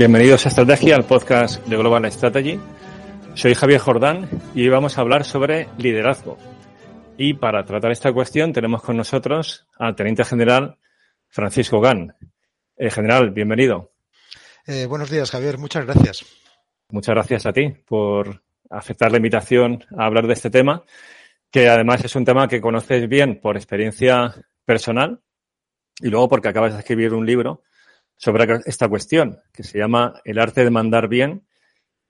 Bienvenidos a Estrategia, al podcast de Global Strategy. Soy Javier Jordán y hoy vamos a hablar sobre liderazgo. Y para tratar esta cuestión tenemos con nosotros al Teniente General Francisco Gan. Eh, general, bienvenido. Eh, buenos días, Javier. Muchas gracias. Muchas gracias a ti por aceptar la invitación a hablar de este tema, que además es un tema que conoces bien por experiencia personal y luego porque acabas de escribir un libro sobre esta cuestión, que se llama El arte de mandar bien,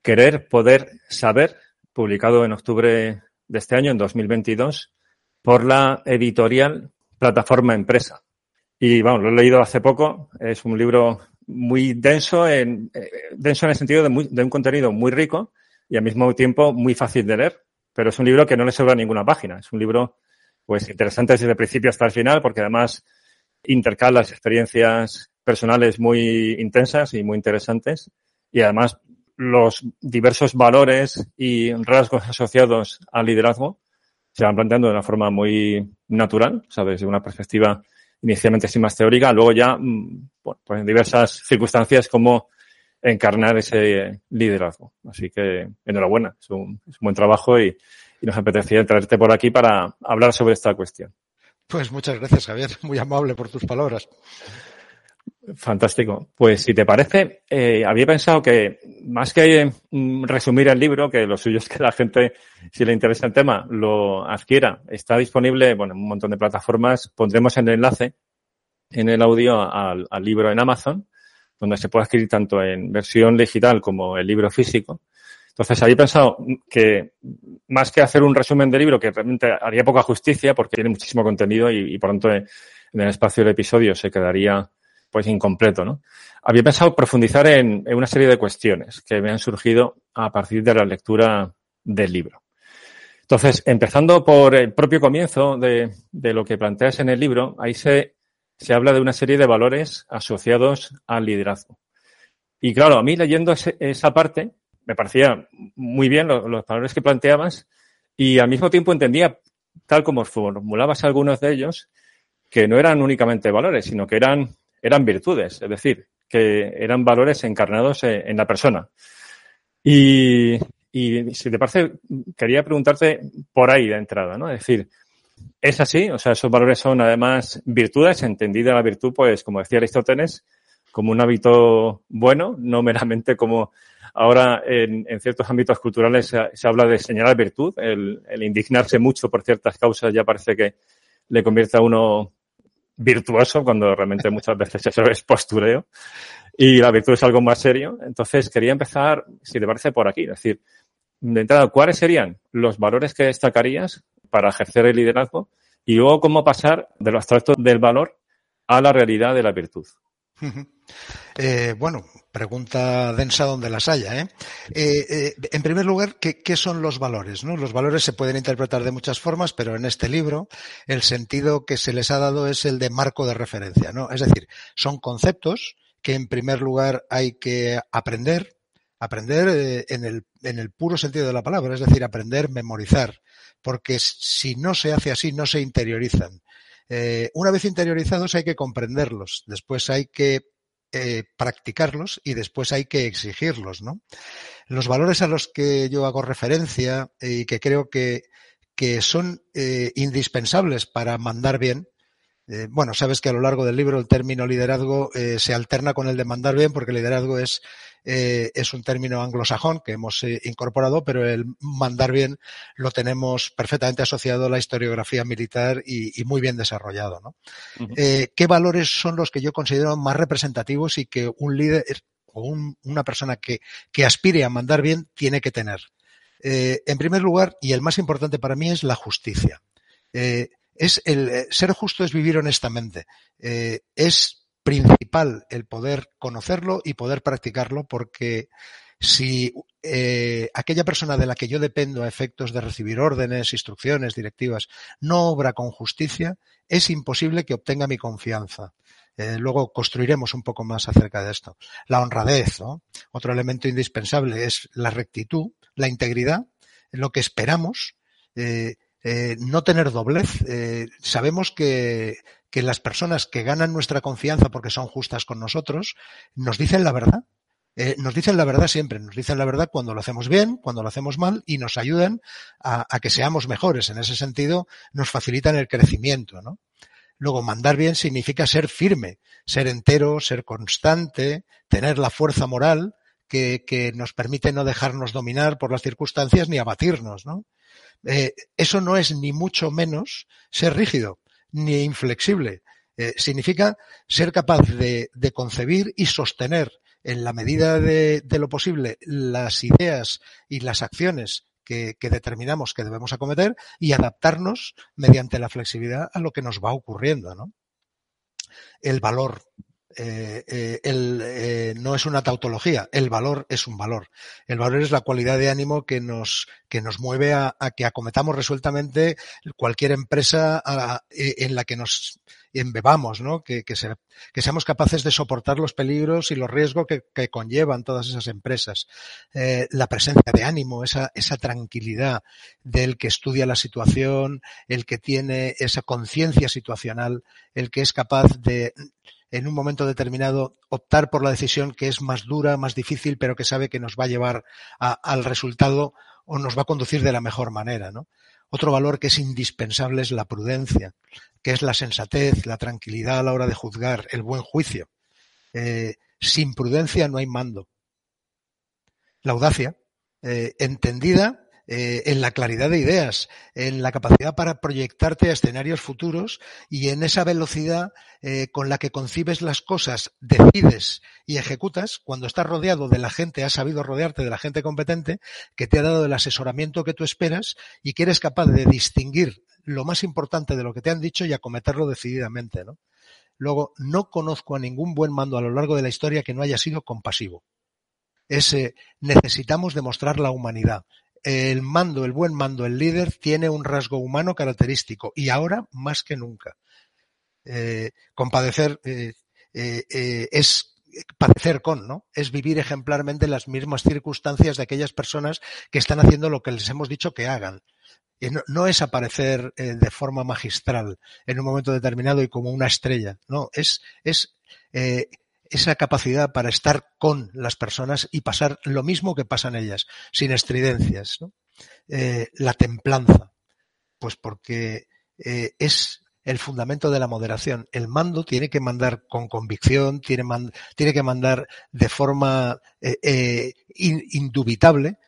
querer, poder, saber, publicado en octubre de este año, en 2022, por la editorial Plataforma Empresa. Y vamos, lo he leído hace poco, es un libro muy denso, en, eh, denso en el sentido de, de un contenido muy rico y al mismo tiempo muy fácil de leer, pero es un libro que no le sobra ninguna página. Es un libro pues interesante desde el principio hasta el final porque además intercala las experiencias personales muy intensas y muy interesantes y además los diversos valores y rasgos asociados al liderazgo se van planteando de una forma muy natural, ¿sabes? De una perspectiva inicialmente así más teórica, luego ya, mm, bueno, pues en diversas circunstancias cómo encarnar ese liderazgo. Así que enhorabuena, es un, buen trabajo y nos apetecía traerte por aquí para hablar sobre esta cuestión. Pues muchas gracias, Javier. Muy amable por tus palabras. Fantástico. Pues si te parece, eh, había pensado que más que mm, resumir el libro, que lo suyo es que la gente, si le interesa el tema, lo adquiera. Está disponible, bueno, en un montón de plataformas. Pondremos el enlace en el audio al, libro en Amazon, donde se puede adquirir tanto en versión digital como el libro físico. Entonces, había pensado que más que hacer un resumen del libro, que realmente haría poca justicia porque tiene muchísimo contenido y, y por tanto en el espacio del episodio se quedaría pues incompleto, ¿no? Había pensado profundizar en, una serie de cuestiones que me han surgido a partir de la lectura del libro. Entonces, empezando por el propio comienzo de, de lo que planteas en el libro, ahí se, se habla de una serie de valores asociados al liderazgo. Y claro, a mí leyendo ese, esa parte, me parecía muy bien los valores que planteabas y al mismo tiempo entendía, tal como formulabas algunos de ellos, que no eran únicamente valores, sino que eran eran virtudes, es decir, que eran valores encarnados en la persona. Y, y si te parece, quería preguntarte por ahí de entrada, ¿no? Es decir, ¿es así? O sea, esos valores son además virtudes, entendida la virtud, pues, como decía Aristóteles, como un hábito bueno, no meramente como ahora en, ciertos ámbitos culturales se, habla de señalar virtud, el indignarse mucho por ciertas causas ya parece que le convierte a uno virtuoso cuando realmente muchas veces eso es postureo y la virtud es algo más serio. Entonces quería empezar, si te parece, por aquí. Es decir, de entrada, ¿cuáles serían los valores que destacarías para ejercer el liderazgo? Y luego, ¿cómo pasar de lo abstracto del valor a la realidad de la virtud? Eh, bueno, pregunta densa donde las haya. ¿eh? Eh, eh, en primer lugar, ¿qué, ¿qué, son los valores? ¿no? Los valores se pueden interpretar de muchas formas, pero en este libro el sentido que se les ha dado es el de marco de referencia. ¿no? Es decir, son conceptos que en primer lugar hay que aprender, aprender en el, en el puro sentido de la palabra, es decir, aprender, memorizar, porque si no se hace así, no se interiorizan. Eh, una vez interiorizados hay que comprenderlos, después hay que eh, practicarlos y después hay que exigirlos, ¿no? Los valores a los que yo hago referencia y que creo que, que son eh, indispensables para mandar bien, eh, bueno, sabes que a lo largo del libro el término liderazgo eh, se alterna con el de mandar bien porque liderazgo es, eh, es un término anglosajón que hemos eh, incorporado, pero el mandar bien lo tenemos perfectamente asociado a la historiografía militar y, y muy bien desarrollado. ¿no? Uh -huh. ¿Qué valores son los que yo considero más representativos y que un líder o un, una persona que, que aspire a mandar bien tiene que tener? en primer lugar, y el más importante para mí, es la justicia. Eh, es el eh, ser justo es vivir honestamente. Eh, es principal el poder conocerlo y poder practicarlo porque si eh, aquella persona de la que yo dependo a efectos de recibir órdenes, instrucciones, directivas, no obra con justicia, es imposible que obtenga mi confianza. Eh, luego construiremos un poco más acerca de esto. La honradez. Otro elemento indispensable es la rectitud, la integridad, lo que esperamos. Eh, eh, no tener doblez. Eh, sabemos que, que las personas que ganan nuestra confianza porque son justas con nosotros nos dicen la verdad. Eh, nos dicen la verdad siempre, nos dicen la verdad cuando lo hacemos bien, cuando lo hacemos mal y nos ayudan a, a que seamos mejores. En ese sentido, nos facilitan el crecimiento, ¿no? Luego, mandar bien significa ser firme, ser entero, ser constante, tener la fuerza moral que, que nos permite no dejarnos dominar por las circunstancias ni abatirnos, ¿no? Eh, eso no es ni mucho menos ser rígido, ni inflexible. Eh, significa ser capaz de, concebir y sostener en la medida de, de, lo posible las ideas y las acciones que, que, determinamos que debemos acometer y adaptarnos mediante la flexibilidad a lo que nos va ocurriendo. ¿no? El valor eh, eh, eh, no es una tautología, el valor es un valor. El valor es la cualidad de ánimo que nos, que nos mueve a, a que acometamos resueltamente cualquier empresa a, en la que nos embebamos, ¿no? Que, que, se, que, seamos capaces de soportar los peligros y los riesgos que, que conllevan todas esas empresas. La presencia de ánimo, esa, esa tranquilidad del que estudia la situación, el que tiene esa conciencia situacional, el que es capaz de en un momento determinado optar por la decisión que es más dura, más difícil, pero que sabe que nos va a llevar al resultado o nos va a conducir de la mejor manera, ¿no? Otro valor que es indispensable es la prudencia, que es la sensatez, la tranquilidad a la hora de juzgar, el buen juicio. Eh, sin prudencia no hay mando. La audacia, eh, entendida eh, en la claridad de ideas, en la capacidad para proyectarte a escenarios futuros y en esa velocidad eh, con la que concibes las cosas, decides y ejecutas, cuando estás rodeado de la gente, has sabido rodearte de la gente competente que te ha dado el asesoramiento que tú esperas y que eres capaz de distinguir lo más importante de lo que te han dicho y acometerlo decididamente, ¿no? Luego, no conozco a ningún buen mando a lo largo de la historia que no haya sido compasivo. Ese necesitamos demostrar la humanidad el mando, el buen mando, el líder tiene un rasgo humano característico y ahora más que nunca. Eh, compadecer eh, eh, eh, es padecer con, ¿no? Es vivir ejemplarmente las mismas circunstancias de aquellas personas que están haciendo lo que les hemos dicho que hagan. No, no, es aparecer eh, de forma magistral en un momento determinado y como una estrella, no, es, es eh, esa capacidad para estar con las personas y pasar lo mismo que pasan ellas, sin estridencias. Eh, la templanza, pues porque eh, es el fundamento de la moderación. El mando tiene que mandar con convicción, tiene, que mandar de forma eh, eh indubitable,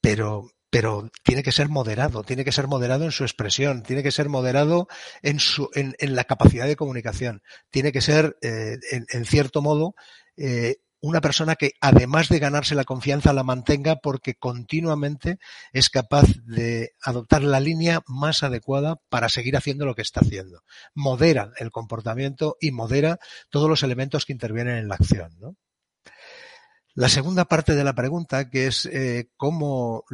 pero, pero tiene que ser moderado, tiene que ser moderado en su expresión, tiene que ser moderado en, su, en, la capacidad de comunicación, tiene que ser, eh, en, en, cierto modo, eh, una persona que además de ganarse la confianza la mantenga porque continuamente es capaz de adoptar la línea más adecuada para seguir haciendo lo que está haciendo. Modera el comportamiento y modera todos los elementos que intervienen en la acción. ¿no? La segunda parte de la pregunta, que es eh, cómo,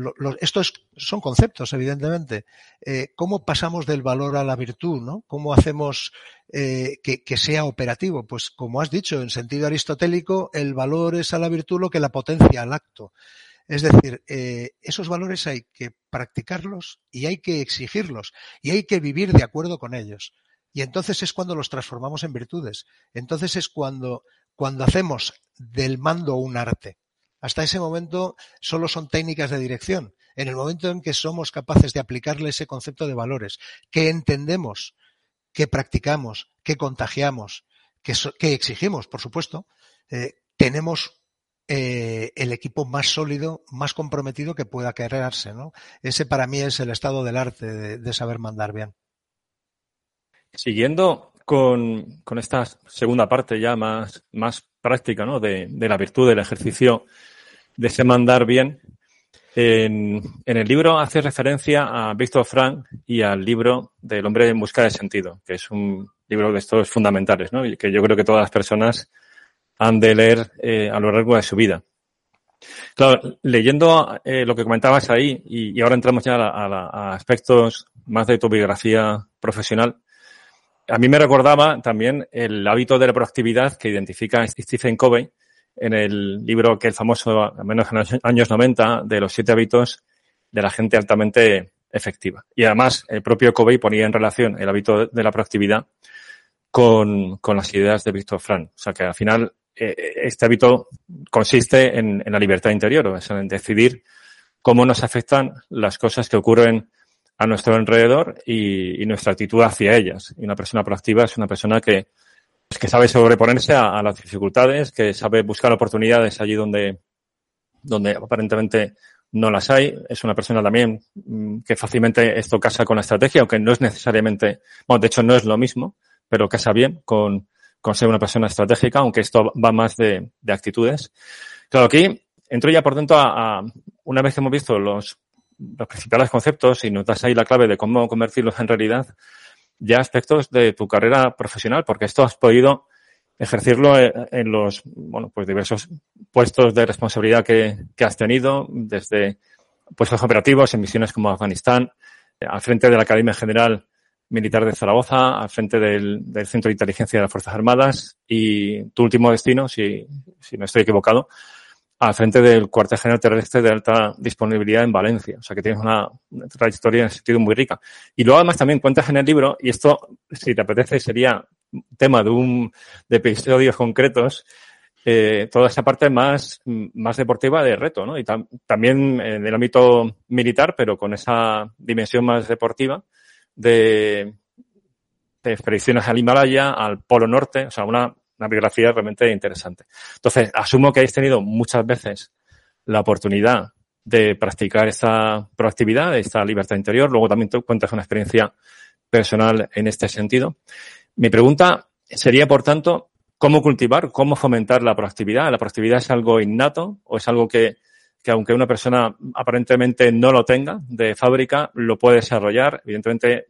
estos son conceptos, evidentemente, eh, cómo pasamos del valor a la virtud, ¿no? ¿Cómo hacemos eh, que, que, sea operativo? Pues como has dicho, en sentido aristotélico, el valor es a la virtud lo que la potencia al acto. Es decir, eh, esos valores hay que practicarlos y hay que exigirlos y hay que vivir de acuerdo con ellos. Y entonces es cuando los transformamos en virtudes. Entonces es cuando cuando hacemos del mando un arte. Hasta ese momento solo son técnicas de dirección. En el momento en que somos capaces de aplicarle ese concepto de valores, que entendemos, que practicamos, que contagiamos, que, exigimos, por supuesto, eh, tenemos eh, el equipo más sólido, más comprometido que pueda. ¿no? Ese para mí es el estado del arte de saber mandar bien. Siguiendo con, con, esta segunda parte ya más, más práctica, ¿no? De, de, la virtud del ejercicio de ese mandar bien. En, en, el libro hace referencia a Víctor Frank y al libro del hombre en busca de sentido, que es un libro de estos fundamentales, ¿no? Que yo creo que todas las personas han de leer eh, a lo largo de su vida. Claro, leyendo eh, lo que comentabas ahí, y, y ahora entramos ya a, a, a, aspectos más de tu biografía profesional, a mí me recordaba también el hábito de la proactividad que identifica Stephen Covey en el libro que el famoso, al menos en los años 90, de los siete hábitos de la gente altamente efectiva. Y además, el propio Covey ponía en relación el hábito de la proactividad con, con las ideas de Víctor Frank. O sea que al final este hábito consiste en, la libertad interior, o sea, en decidir cómo nos afectan las cosas que ocurren a nuestro alrededor y, nuestra actitud hacia ellas. Y una persona proactiva es una persona que, que sabe sobreponerse a, las dificultades, que sabe buscar oportunidades allí donde, donde aparentemente no las hay. Es una persona también mm, que fácilmente esto casa con la estrategia, aunque no es necesariamente, bueno, de hecho no es lo mismo, pero casa bien con, con ser una persona estratégica, aunque esto va más de, de actitudes. Claro, aquí entro ya por dentro a, a, una vez que hemos visto los los principales conceptos y nos das ahí la clave de cómo convertirlos en realidad, ya aspectos de tu carrera profesional, porque esto has podido ejercerlo en los, bueno, pues diversos puestos de responsabilidad que, que has tenido, desde puestos operativos en misiones como Afganistán, al frente de la Academia General Militar de Zaragoza, al frente del, del, Centro de Inteligencia de las Fuerzas Armadas y tu último destino, si, si no estoy equivocado, al frente del cuartel general terrestre de alta disponibilidad en Valencia. O sea que tienes una, trayectoria en ese sentido muy rica. Y luego además también cuentas en el libro, y esto, si te apetece, sería tema de un, de episodios concretos, eh, toda esa parte más, más deportiva de reto, ¿no? Y tam, también en el ámbito militar, pero con esa dimensión más deportiva de, de expediciones al Himalaya, al Polo Norte, o sea, una una biografía realmente interesante. Entonces, asumo que habéis tenido muchas veces la oportunidad de practicar esta proactividad, esta libertad interior. Luego también tú cuentas una experiencia personal en este sentido. Mi pregunta sería, por tanto, ¿cómo cultivar, cómo fomentar la proactividad? ¿La proactividad es algo innato o es algo que, que aunque una persona aparentemente no lo tenga de fábrica, lo puede desarrollar? Evidentemente,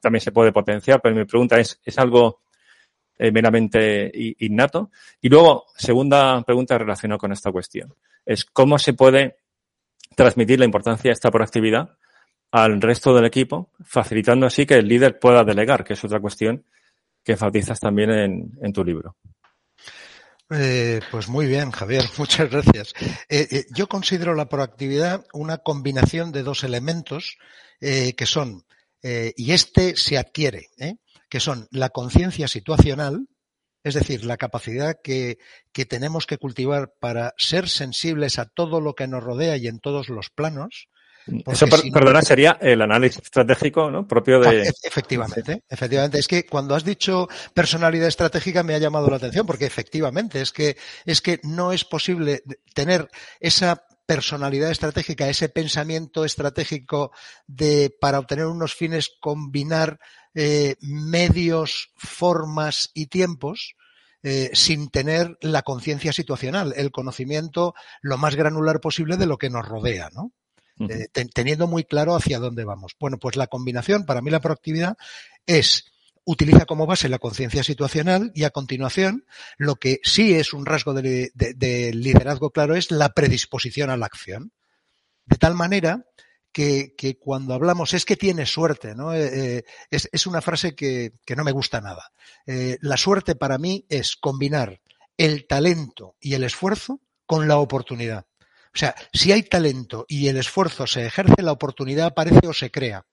también se puede potenciar, pero mi pregunta es, ¿es algo eh, meramente innato. Y luego, segunda pregunta relacionada con esta cuestión, es cómo se puede transmitir la importancia de esta proactividad al resto del equipo, facilitando así que el líder pueda delegar, que es otra cuestión que enfatizas también en, tu libro. Eh, pues muy bien, Javier, muchas gracias. Eh, eh, yo considero la proactividad una combinación de dos elementos eh, que son, y este se adquiere, que son la conciencia situacional, es decir, la capacidad que, que, tenemos que cultivar para ser sensibles a todo lo que nos rodea y en todos los planos. Eso, si perdona, sería el análisis estratégico ¿no? propio de. Ah, efectivamente, efectivamente. Es que cuando has dicho personalidad estratégica me ha llamado la atención, porque efectivamente es que, es que no es posible tener esa personalidad estratégica, ese pensamiento estratégico de para obtener unos fines combinar eh, medios, formas y tiempos eh, sin tener la conciencia situacional, el conocimiento lo más granular posible de lo que nos rodea, ¿no? Uh -huh. eh, ten, teniendo muy claro hacia dónde vamos. Bueno, pues la combinación, para mí la proactividad es utiliza como base la conciencia situacional y a continuación lo que sí es un rasgo de, de, de, liderazgo claro es la predisposición a la acción. De tal manera que, que cuando hablamos es que tiene suerte, ¿no? Eh, eh, es, es, una frase que, que, no me gusta nada. Eh, la suerte para mí es combinar el talento y el esfuerzo con la oportunidad. O sea, si hay talento y el esfuerzo se ejerce, la oportunidad aparece o se crea.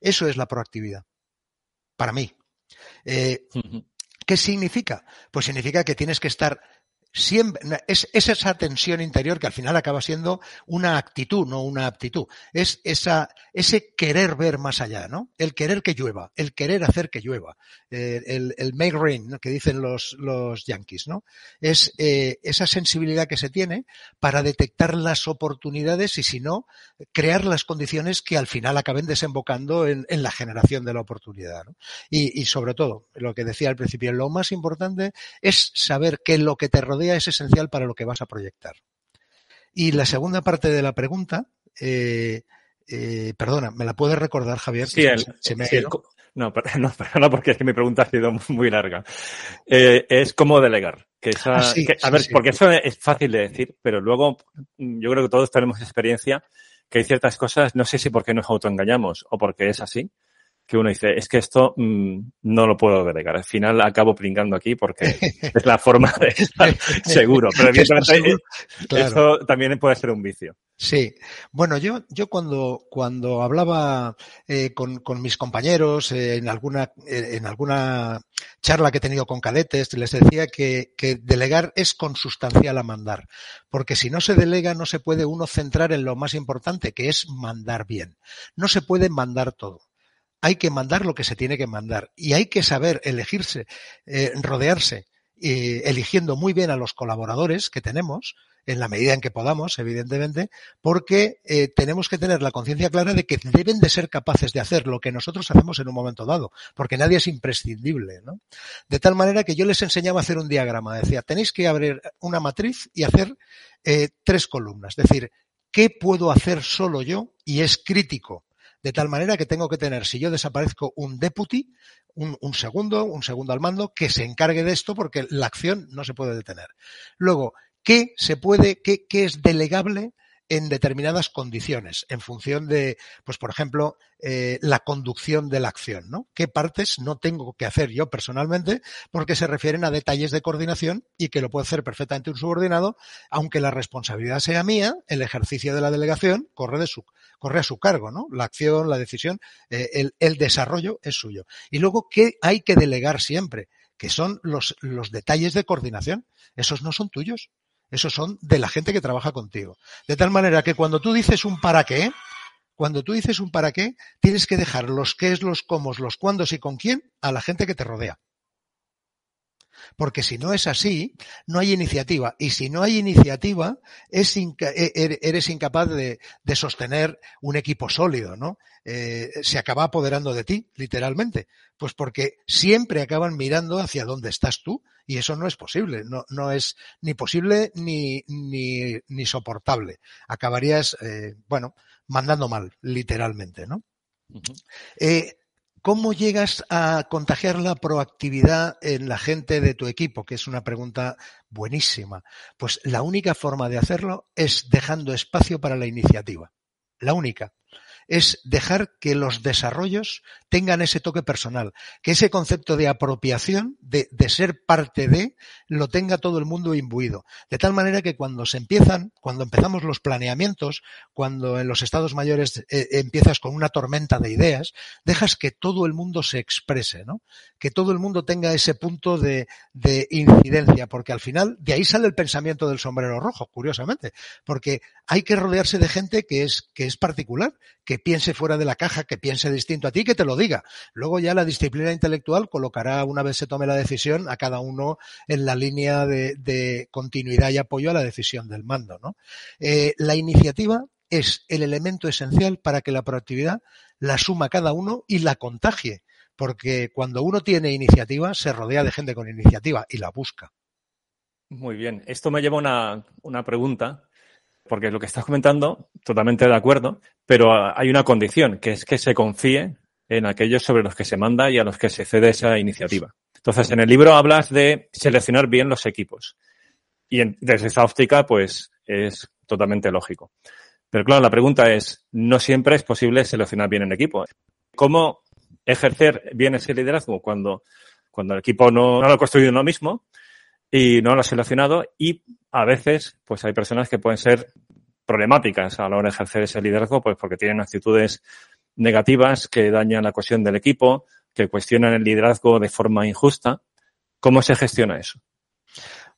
Eso es la proactividad. Para mí. Eh, ¿Qué significa? Pues significa que tienes que estar siempre, es, es, esa tensión interior que al final acaba siendo una actitud, no una aptitud. Es esa, ese querer ver más allá, ¿no? El querer que llueva, el querer hacer que llueva. Eh, el, el, make rain, que dicen los, los yankees, ¿no? Es eh, esa sensibilidad que se tiene para detectar las oportunidades y si no, crear las condiciones que al final acaben desembocando en, en la generación de la oportunidad. Y, y sobre todo, lo que decía al principio, lo más importante es saber que lo que te rodea es esencial para lo que vas a proyectar. Y la segunda parte de la pregunta, eh, eh, perdona, ¿me la puedes recordar, Javier? Sí, el, se me sí, el, no, no, no, porque es que mi pregunta ha sido muy larga. Eh, es cómo delegar. Que esa, ah, sí, que, a sí, ver, sí. porque eso es fácil de decir, pero luego yo creo que todos tenemos experiencia que hay ciertas cosas, no sé si porque nos autoengañamos o porque es así, que uno dice, es que esto mm, no lo puedo delegar. Al final acabo pringando aquí porque es la forma de estar seguro. Pero evidentemente eso también puede ser un vicio. Sí, bueno, yo, yo cuando, cuando hablaba eh, con, con, mis compañeros eh, en, alguna, eh, en alguna charla que he tenido con cadetes, les decía que, que, delegar es consustancial a mandar, porque si no se delega no se puede uno centrar en lo más importante, que es mandar bien. No se puede mandar todo hay que mandar lo que se tiene que mandar y hay que saber elegirse, eh, rodearse, eh, eligiendo muy bien a los colaboradores que tenemos, en la medida en que podamos, evidentemente, porque eh, tenemos que tener la conciencia clara de que deben de ser capaces de hacer lo que nosotros hacemos en un momento dado, porque nadie es imprescindible, ¿no? De tal manera que yo les enseñaba a hacer un diagrama, decía, tenéis que abrir una matriz y hacer tres columnas, es decir, ¿qué puedo hacer solo yo? Y es crítico de tal manera que tengo que tener, si yo desaparezco, un deputy, un, un, segundo, un segundo al mando, que se encargue de esto porque la acción no se puede detener. Luego, ¿qué se puede, qué, qué es delegable en determinadas condiciones, en función de, pues por ejemplo, eh, la conducción de la acción, ¿no? ¿Qué partes no tengo que hacer yo personalmente? Porque se refieren a detalles de coordinación y que lo puede hacer perfectamente un subordinado, aunque la responsabilidad sea mía, el ejercicio de la delegación corre de su, corre a su cargo, ¿no? La acción, la decisión, eh, el, el desarrollo es suyo. Y luego, ¿qué hay que delegar siempre? Que son los, los detalles de coordinación. Esos no son tuyos. Esos son de la gente que trabaja contigo. De tal manera que cuando tú dices un para qué, cuando tú dices un para qué, tienes que dejar los qué los cómo, los cuándos y con quién a la gente que te rodea. Porque si no es así, no hay iniciativa. Y si no hay iniciativa, es inca e-, er-, eres incapaz de, de, sostener un equipo sólido, ¿no? Eh, se acaba apoderando de ti, literalmente. Pues porque siempre acaban mirando hacia dónde estás tú. Y eso no es posible. No, no es ni posible ni, ni, ni soportable. Acabarías, eh, bueno, mandando mal, literalmente, ¿no? Uh -huh. eh, ¿Cómo llegas a contagiar la proactividad en la gente de tu equipo? Que es una pregunta buenísima. Pues la única forma de hacerlo es dejando espacio para la iniciativa. La única es dejar que los desarrollos tengan ese toque personal, que ese concepto de apropiación, de, de, ser parte de, lo tenga todo el mundo imbuido. De tal manera que cuando se empiezan, cuando empezamos los planeamientos, cuando en los estados mayores eh, empiezas con una tormenta de ideas, dejas que todo el mundo se exprese, ¿no? Que todo el mundo tenga ese punto de, de incidencia, porque al final de ahí sale el pensamiento del sombrero rojo, curiosamente, porque hay que rodearse de gente que es, que es particular, que piense fuera de la caja, que piense distinto a ti, que te lo diga. Luego ya la disciplina intelectual colocará, una vez se tome la decisión, a cada uno en la línea de, continuidad y apoyo a la decisión del mando. ¿no? Eh, la iniciativa es el elemento esencial para que la proactividad la suma cada uno y la contagie, porque cuando uno tiene iniciativa se rodea de gente con iniciativa y la busca. Muy bien, esto me lleva a una, una pregunta porque lo que estás comentando, totalmente de acuerdo, pero hay una condición, que es que se confíe en aquellos sobre los que se manda y a los que se cede esa iniciativa. Entonces, en el libro hablas de seleccionar bien los equipos. Y en, desde esa óptica, pues, es totalmente lógico. Pero claro, la pregunta es, no siempre es posible seleccionar bien el equipo. ¿Cómo ejercer bien ese liderazgo cuando, cuando el equipo no, no lo ha construido uno mismo y no lo ha seleccionado y a veces pues hay personas que pueden ser problemáticas a la hora de ejercer ese liderazgo pues porque tienen actitudes negativas que dañan la cohesión del equipo, que cuestionan el liderazgo de forma injusta. ¿Cómo se gestiona eso?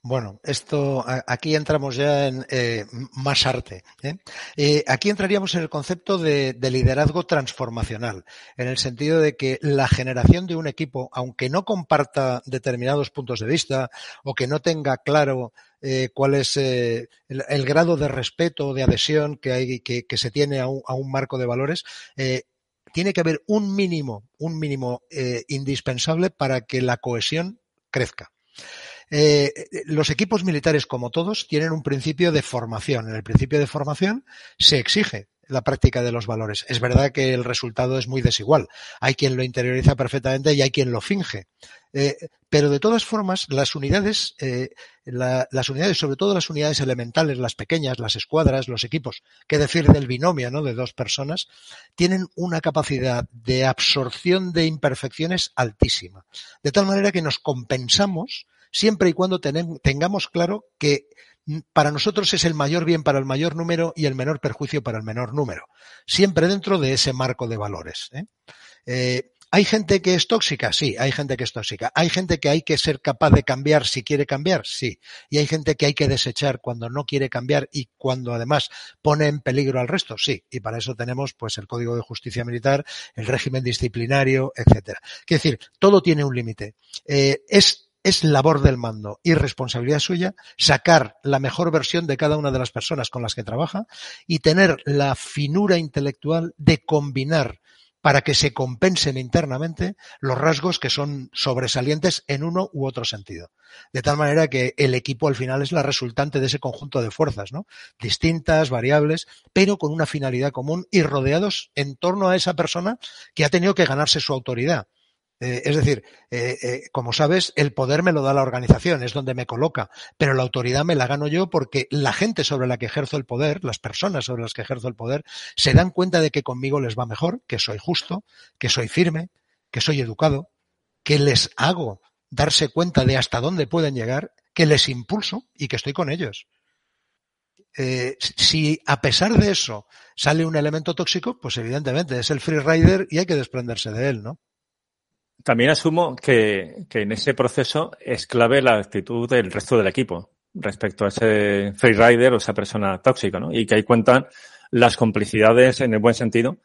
Bueno, esto aquí entramos ya en eh, más arte. ¿eh? Eh, aquí entraríamos en el concepto de, de, liderazgo transformacional, en el sentido de que la generación de un equipo, aunque no comparta determinados puntos de vista o que no tenga claro eh, cuál es eh, el, grado de respeto o de adhesión que, hay, que, que se tiene a un, a un, marco de valores, eh, tiene que haber un mínimo, un mínimo indispensable para que la cohesión crezca. Eh, los equipos militares, como todos, tienen un principio de formación. En el principio de formación se exige la práctica de los valores. Es verdad que el resultado es muy desigual. Hay quien lo interioriza perfectamente y hay quien lo finge. Eh, pero de todas formas, las unidades, eh, las unidades, sobre todo las unidades elementales, las pequeñas, las escuadras, los equipos, que decir del binomio, ¿no? De dos personas, tienen una capacidad de absorción de imperfecciones altísima. De tal manera que nos compensamos siempre y cuando tengamos claro que para nosotros es el mayor bien para el mayor número y el menor perjuicio para el menor número. Siempre dentro de ese marco de valores. ¿eh? Eh, ¿Hay gente que es tóxica? Sí, hay gente que es tóxica. ¿Hay gente que hay que ser capaz de cambiar si quiere cambiar? Sí. Y hay gente que hay que desechar cuando no quiere cambiar y cuando además pone en peligro al resto? Sí. Y para eso tenemos pues el Código de Justicia Militar, el régimen disciplinario, etcétera. Quiere decir, todo tiene un límite. Eh, es es labor del mando y responsabilidad suya sacar la mejor versión de cada una de las personas con las que trabaja y tener la finura intelectual de combinar para que se compensen internamente los rasgos que son sobresalientes en uno u otro sentido. De tal manera que el equipo al final es la resultante de ese conjunto de fuerzas, ¿no? Distintas, variables, pero con una finalidad común y rodeados en torno a esa persona que ha tenido que ganarse su autoridad eh, es decir, eh, eh, como sabes, el poder me lo da la organización, es donde me coloca, pero la autoridad me la gano yo porque la gente sobre la que ejerzo el poder, las personas sobre las que ejerzo el poder, se dan cuenta de que conmigo les va mejor, que soy justo, que soy firme, que soy educado, que les hago darse cuenta de hasta dónde pueden llegar, que les impulso y que estoy con ellos. si a pesar de eso sale un elemento tóxico, pues evidentemente es el free rider y hay que desprenderse de él, ¿no? También asumo que, que, en ese proceso es clave la actitud del resto del equipo respecto a ese freerider o esa persona tóxica, ¿no? Y que ahí cuentan las complicidades en el buen sentido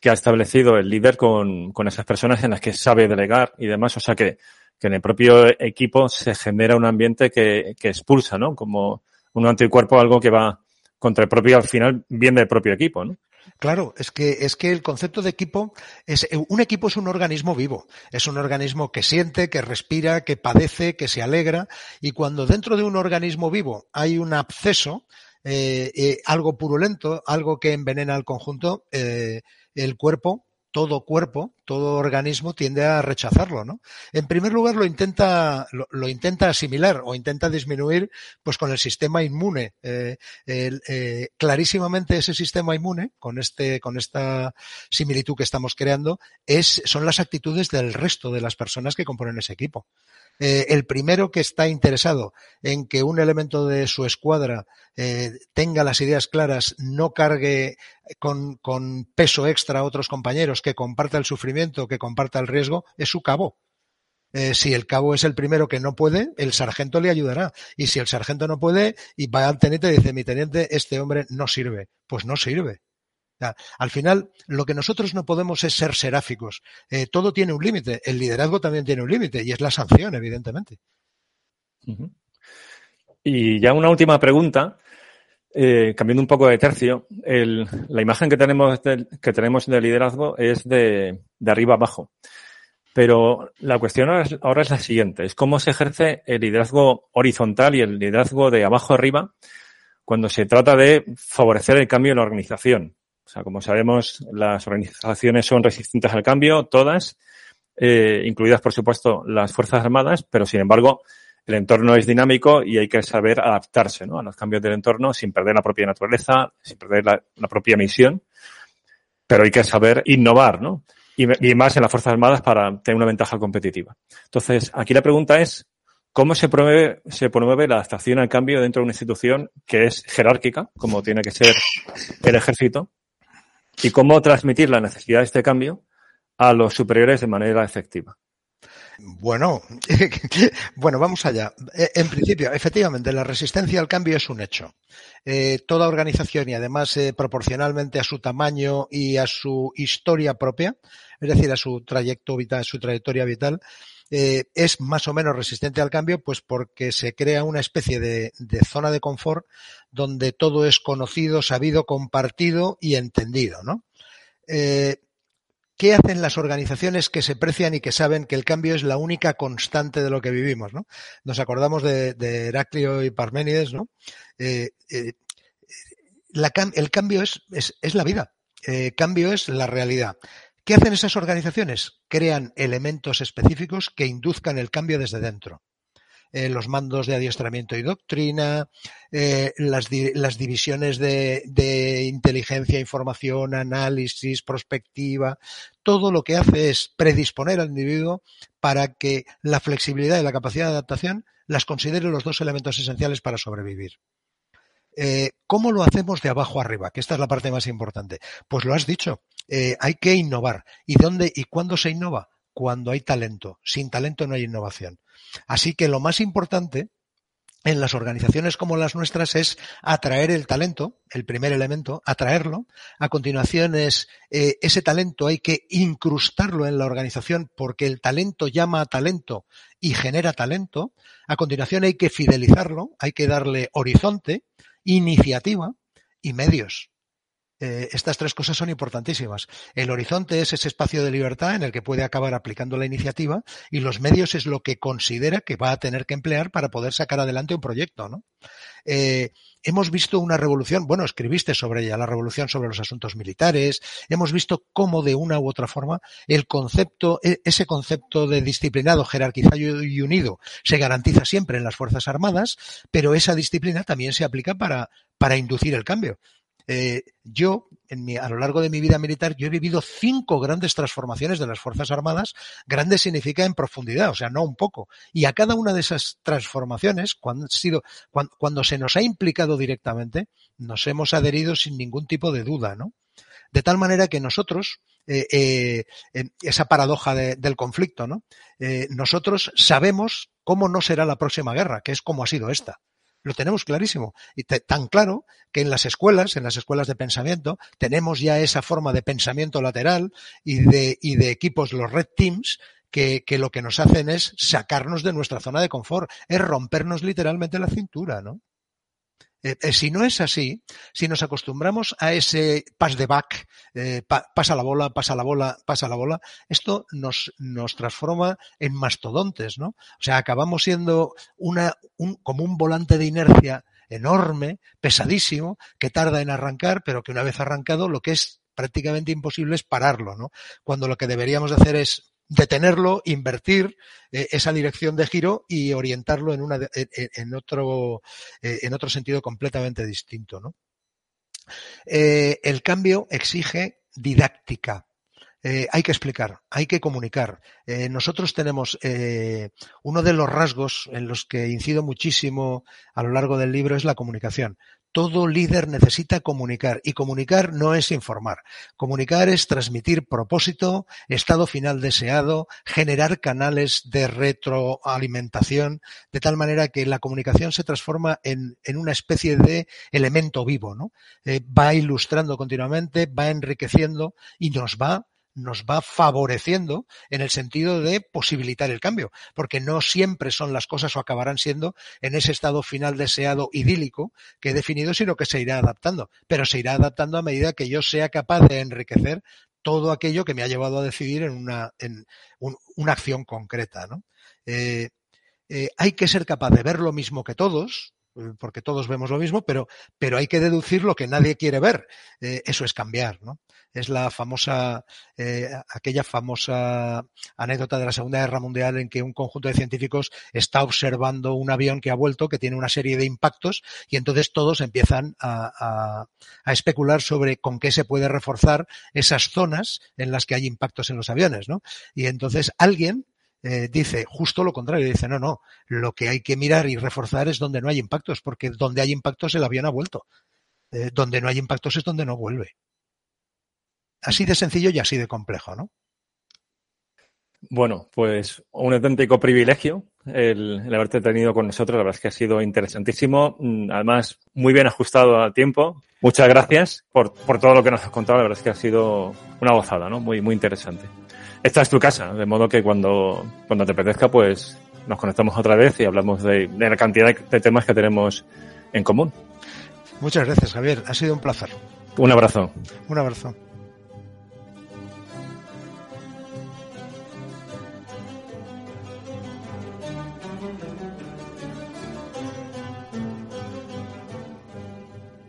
que ha establecido el líder con, con esas personas en las que sabe delegar y demás. O sea que, que en el propio equipo se genera un ambiente que, que expulsa, ¿no? Como un anticuerpo, algo que va contra el propio, al final, bien del propio equipo, ¿no? Claro, es que, es que el concepto de equipo es, un equipo es un organismo vivo, es un organismo que siente, que respira, que padece, que se alegra, y cuando dentro de un organismo vivo hay un absceso, eh, eh, algo purulento, algo que envenena al conjunto, eh, el cuerpo todo cuerpo, todo organismo tiende a rechazarlo, ¿no? En primer lugar lo intenta, lo, intenta asimilar o intenta disminuir, pues con el sistema inmune. Eh, eh, clarísimamente ese sistema inmune, con este, con esta similitud que estamos creando, es, son las actitudes del resto de las personas que componen ese equipo. Eh, el primero que está interesado en que un elemento de su escuadra eh, tenga las ideas claras, no cargue con, peso extra a otros compañeros, que comparta el sufrimiento, que comparta el riesgo, es su cabo. Eh, si el cabo es el primero que no puede, el sargento le ayudará. Y si el sargento no puede, y va al teniente y dice, mi teniente, este hombre no sirve. Pues no sirve al final, lo que nosotros no podemos es ser seráficos. Eh, todo tiene un límite. El liderazgo también tiene un límite y es la sanción, evidentemente. Y ya una última pregunta, eh, cambiando un poco de tercio. la imagen que tenemos, de, que tenemos del liderazgo es de, arriba abajo. Pero la cuestión ahora es, la siguiente, es cómo se ejerce el liderazgo horizontal y el liderazgo de abajo arriba cuando se trata de favorecer el cambio en la organización. O sea, como sabemos, las organizaciones son resistentes al cambio, todas, eh, incluidas, por supuesto, las Fuerzas Armadas, pero sin embargo, el entorno es dinámico y hay que saber adaptarse ¿no? a los cambios del entorno sin perder la propia naturaleza, sin perder la, propia misión, pero hay que saber innovar, ¿no? Y, más en las Fuerzas Armadas para tener una ventaja competitiva. Entonces, aquí la pregunta es, ¿cómo se promueve la adaptación al cambio dentro de una institución que es jerárquica, como tiene que ser el ejército, y cómo transmitir la necesidad de este cambio a los superiores de manera efectiva. Bueno, bueno, vamos allá. Eh, en principio, efectivamente, la resistencia al cambio es un hecho. Eh, toda organización y además eh, proporcionalmente a su tamaño y a su historia propia, es decir, a su trayecto vital, su trayectoria vital, eh, es más o menos resistente al cambio, pues porque se crea una especie de, zona de confort donde todo es conocido, sabido, compartido y entendido, ¿no? Eh, ¿Qué hacen las organizaciones que se precian y que saben que el cambio es la única constante de lo que vivimos? ¿no? Nos acordamos de, Heraclio y Parménides, ¿no? Eh, el cambio es, es, la vida, eh, cambio es la realidad. ¿Qué hacen esas organizaciones? Crean elementos específicos que induzcan el cambio desde dentro. Eh, los mandos de adiestramiento y doctrina, eh, las, divisiones de, inteligencia, información, análisis, prospectiva, todo lo que hace es predisponer al individuo para que la flexibilidad y la capacidad de adaptación las considere los dos elementos esenciales para sobrevivir. Eh, ¿Cómo lo hacemos de abajo arriba? Que esta es la parte más importante. Pues lo has dicho, hay que innovar. ¿Y dónde y cuándo se innova? Cuando hay talento. Sin talento no hay innovación. Así que lo más importante en las organizaciones como las nuestras es atraer el talento, el primer elemento, atraerlo. A continuación es eh, ese talento hay que incrustarlo en la organización porque el talento llama a talento y genera talento. A continuación hay que fidelizarlo, hay que darle horizonte, iniciativa y medios. Eh, estas tres cosas son importantísimas. El horizonte es ese espacio de libertad en el que puede acabar aplicando la iniciativa y los medios es lo que considera que va a tener que emplear para poder sacar adelante un proyecto. ¿no? Eh, hemos visto una revolución, bueno, escribiste sobre ella, la revolución sobre los asuntos militares, hemos visto cómo de una u otra forma el concepto, e, ese concepto de disciplinado, jerarquizado y unido se garantiza siempre en las Fuerzas Armadas, pero esa disciplina también se aplica para, para inducir el cambio. Eh, yo, en mi, a lo largo de mi vida militar, yo he vivido cinco grandes transformaciones de las Fuerzas Armadas. Grande significa en profundidad, o sea, no un poco. Y a cada una de esas transformaciones, cuando, sido, cuando, se nos ha implicado directamente, nos hemos adherido sin ningún tipo de duda, ¿no? De tal manera que nosotros, eh, eh, esa paradoja del conflicto, ¿no? nosotros sabemos cómo no será la próxima guerra, que es como ha sido esta. Lo tenemos clarísimo. Y tan claro que en las escuelas, en las escuelas de pensamiento, tenemos ya esa forma de pensamiento lateral y de, y de equipos, los red teams, que, que, lo que nos hacen es sacarnos de nuestra zona de confort, es rompernos literalmente la cintura, ¿no? Eh, eh, si no es así, si nos acostumbramos a ese pass de back, eh, pasa la bola, pasa la bola, pasa la bola, esto nos, nos transforma en mastodontes, ¿no? O sea, acabamos siendo una, un, como un volante de inercia enorme, pesadísimo, que tarda en arrancar, pero que una vez arrancado lo que es prácticamente imposible es pararlo, ¿no? Cuando lo que deberíamos hacer es detenerlo, invertir eh, esa dirección de giro y orientarlo en, una, en, otro, eh, en otro sentido completamente distinto. ¿no? Eh, el cambio exige didáctica. hay que explicar, hay que comunicar. nosotros tenemos uno de los rasgos en los que incido muchísimo a lo largo del libro es la comunicación todo líder necesita comunicar y comunicar no es informar. Comunicar es transmitir propósito, estado final deseado, generar canales de retroalimentación, de tal manera que la comunicación se transforma en, una especie de elemento vivo, ¿no? Eh, va ilustrando continuamente, va enriqueciendo y nos va nos va favoreciendo en el sentido de posibilitar el cambio, porque no siempre son las cosas o acabarán siendo en ese estado final deseado idílico que he definido, sino que se irá adaptando, pero se irá adaptando a medida que yo sea capaz de enriquecer todo aquello que me ha llevado a decidir en una, en una acción concreta. ¿no? Eh, eh, hay que ser capaz de ver lo mismo que todos, porque todos vemos lo mismo, pero, pero hay que deducir lo que nadie quiere ver. eso es cambiar, ¿no? es la famosa, eh, aquella famosa anécdota de la Segunda Guerra Mundial en que un conjunto de científicos está observando un avión que ha vuelto, que tiene una serie de impactos, y entonces todos empiezan a, especular sobre con qué se puede reforzar esas zonas en las que hay impactos en los aviones, ¿no? Y entonces alguien eh, dice justo lo contrario, dice no, no, lo que hay que mirar y reforzar es donde no hay impactos, porque donde hay impactos el avión ha vuelto. Eh, donde no hay impactos es donde no vuelve. Así de sencillo y así de complejo, ¿no? Bueno, pues un auténtico privilegio el, haberte tenido con nosotros. La verdad es que ha sido interesantísimo. Mm, además, muy bien ajustado al tiempo. Muchas gracias por, todo lo que nos has contado. La verdad es que ha sido una gozada, ¿no? Muy, muy interesante. Esta es tu casa, de modo que cuando, cuando te apetezca, pues nos conectamos otra vez y hablamos de, de la cantidad de temas que tenemos en común. Muchas gracias, Javier. Ha sido un placer. Un abrazo. Un abrazo.